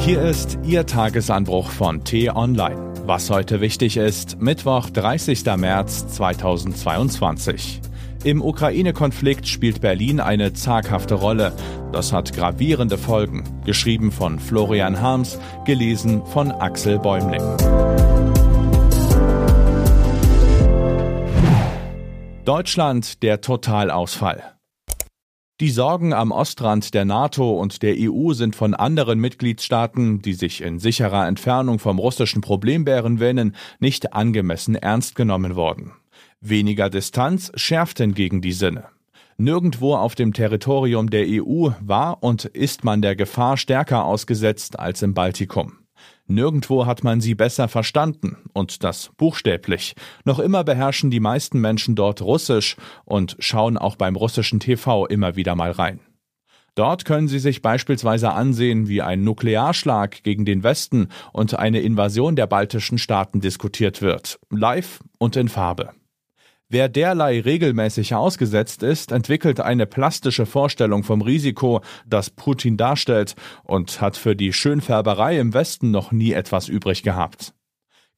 Hier ist Ihr Tagesanbruch von T-Online. Was heute wichtig ist, Mittwoch, 30. März 2022. Im Ukraine-Konflikt spielt Berlin eine zaghafte Rolle. Das hat gravierende Folgen. Geschrieben von Florian Harms, gelesen von Axel Bäumling. Deutschland der Totalausfall. Die Sorgen am Ostrand der NATO und der EU sind von anderen Mitgliedstaaten, die sich in sicherer Entfernung vom russischen Problembären wähnen, nicht angemessen ernst genommen worden. Weniger Distanz schärft hingegen die Sinne. Nirgendwo auf dem Territorium der EU war und ist man der Gefahr stärker ausgesetzt als im Baltikum. Nirgendwo hat man sie besser verstanden, und das buchstäblich. Noch immer beherrschen die meisten Menschen dort Russisch und schauen auch beim russischen TV immer wieder mal rein. Dort können sie sich beispielsweise ansehen, wie ein Nuklearschlag gegen den Westen und eine Invasion der baltischen Staaten diskutiert wird, live und in Farbe. Wer derlei regelmäßig ausgesetzt ist, entwickelt eine plastische Vorstellung vom Risiko, das Putin darstellt, und hat für die Schönfärberei im Westen noch nie etwas übrig gehabt.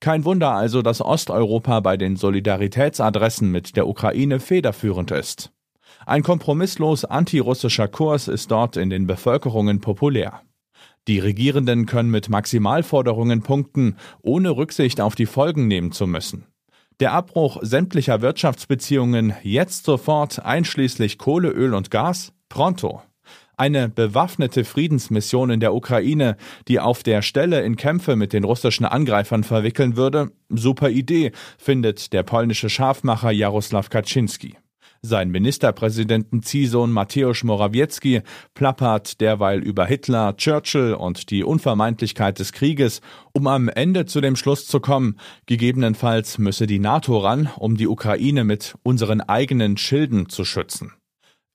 Kein Wunder also, dass Osteuropa bei den Solidaritätsadressen mit der Ukraine federführend ist. Ein kompromisslos antirussischer Kurs ist dort in den Bevölkerungen populär. Die Regierenden können mit Maximalforderungen punkten, ohne Rücksicht auf die Folgen nehmen zu müssen. Der Abbruch sämtlicher Wirtschaftsbeziehungen jetzt sofort einschließlich Kohle, Öl und Gas? Pronto. Eine bewaffnete Friedensmission in der Ukraine, die auf der Stelle in Kämpfe mit den russischen Angreifern verwickeln würde? Super Idee, findet der polnische Scharfmacher Jaroslaw Kaczynski. Sein Ministerpräsidenten-Ziehsohn Mateusz Morawiecki plappert derweil über Hitler, Churchill und die Unvermeidlichkeit des Krieges, um am Ende zu dem Schluss zu kommen, gegebenenfalls müsse die NATO ran, um die Ukraine mit unseren eigenen Schilden zu schützen.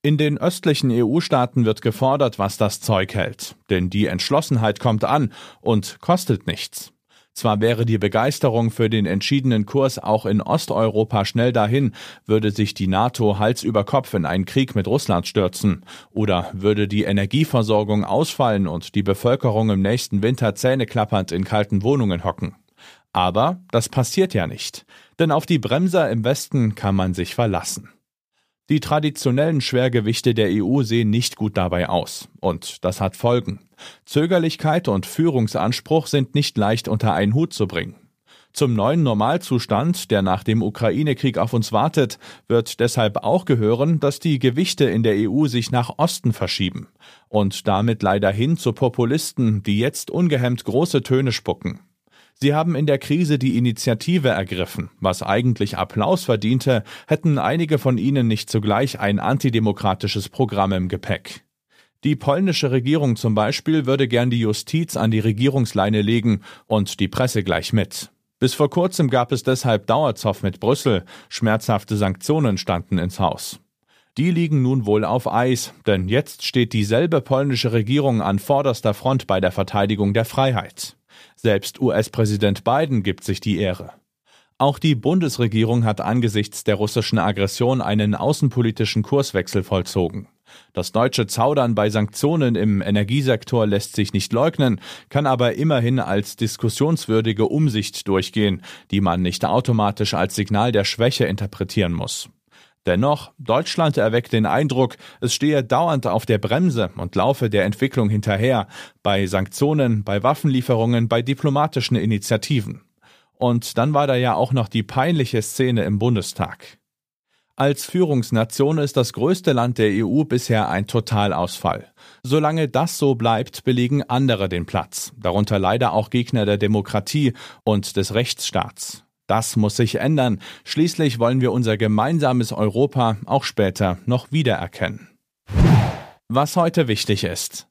In den östlichen EU-Staaten wird gefordert, was das Zeug hält, denn die Entschlossenheit kommt an und kostet nichts. Zwar wäre die Begeisterung für den entschiedenen Kurs auch in Osteuropa schnell dahin, würde sich die NATO Hals über Kopf in einen Krieg mit Russland stürzen, oder würde die Energieversorgung ausfallen und die Bevölkerung im nächsten Winter zähneklappernd in kalten Wohnungen hocken. Aber das passiert ja nicht, denn auf die Bremser im Westen kann man sich verlassen. Die traditionellen Schwergewichte der EU sehen nicht gut dabei aus. Und das hat Folgen. Zögerlichkeit und Führungsanspruch sind nicht leicht unter einen Hut zu bringen. Zum neuen Normalzustand, der nach dem Ukraine-Krieg auf uns wartet, wird deshalb auch gehören, dass die Gewichte in der EU sich nach Osten verschieben und damit leider hin zu Populisten, die jetzt ungehemmt große Töne spucken. Sie haben in der Krise die Initiative ergriffen. Was eigentlich Applaus verdiente, hätten einige von ihnen nicht zugleich ein antidemokratisches Programm im Gepäck. Die polnische Regierung zum Beispiel würde gern die Justiz an die Regierungsleine legen und die Presse gleich mit. Bis vor kurzem gab es deshalb Dauerzoff mit Brüssel, schmerzhafte Sanktionen standen ins Haus. Die liegen nun wohl auf Eis, denn jetzt steht dieselbe polnische Regierung an vorderster Front bei der Verteidigung der Freiheit. Selbst US-Präsident Biden gibt sich die Ehre. Auch die Bundesregierung hat angesichts der russischen Aggression einen außenpolitischen Kurswechsel vollzogen. Das deutsche Zaudern bei Sanktionen im Energiesektor lässt sich nicht leugnen, kann aber immerhin als diskussionswürdige Umsicht durchgehen, die man nicht automatisch als Signal der Schwäche interpretieren muss. Dennoch, Deutschland erweckt den Eindruck, es stehe dauernd auf der Bremse und laufe der Entwicklung hinterher, bei Sanktionen, bei Waffenlieferungen, bei diplomatischen Initiativen. Und dann war da ja auch noch die peinliche Szene im Bundestag. Als Führungsnation ist das größte Land der EU bisher ein Totalausfall. Solange das so bleibt, belegen andere den Platz, darunter leider auch Gegner der Demokratie und des Rechtsstaats. Das muss sich ändern. Schließlich wollen wir unser gemeinsames Europa auch später noch wiedererkennen. Was heute wichtig ist.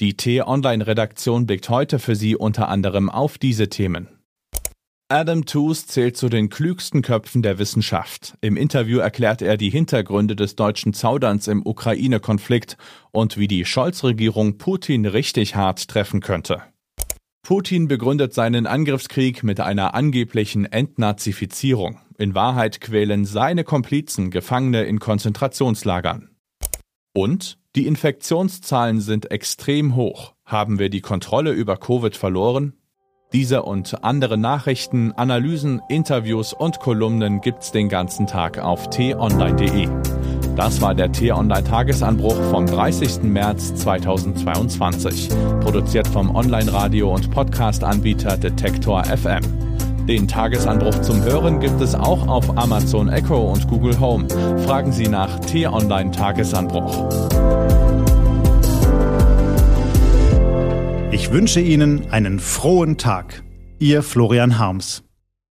Die T-Online-Redaktion blickt heute für Sie unter anderem auf diese Themen. Adam Tooze zählt zu den klügsten Köpfen der Wissenschaft. Im Interview erklärt er die Hintergründe des deutschen Zauderns im Ukraine-Konflikt und wie die Scholz-Regierung Putin richtig hart treffen könnte. Putin begründet seinen Angriffskrieg mit einer angeblichen Entnazifizierung. In Wahrheit quälen seine Komplizen Gefangene in Konzentrationslagern. Und die Infektionszahlen sind extrem hoch. Haben wir die Kontrolle über Covid verloren? Diese und andere Nachrichten, Analysen, Interviews und Kolumnen gibt's den ganzen Tag auf t-online.de. Das war der T-Online-Tagesanbruch vom 30. März 2022. Produziert vom Online-Radio- und Podcast-Anbieter Detektor FM. Den Tagesanbruch zum Hören gibt es auch auf Amazon Echo und Google Home. Fragen Sie nach T-Online-Tagesanbruch. Ich wünsche Ihnen einen frohen Tag. Ihr Florian Harms.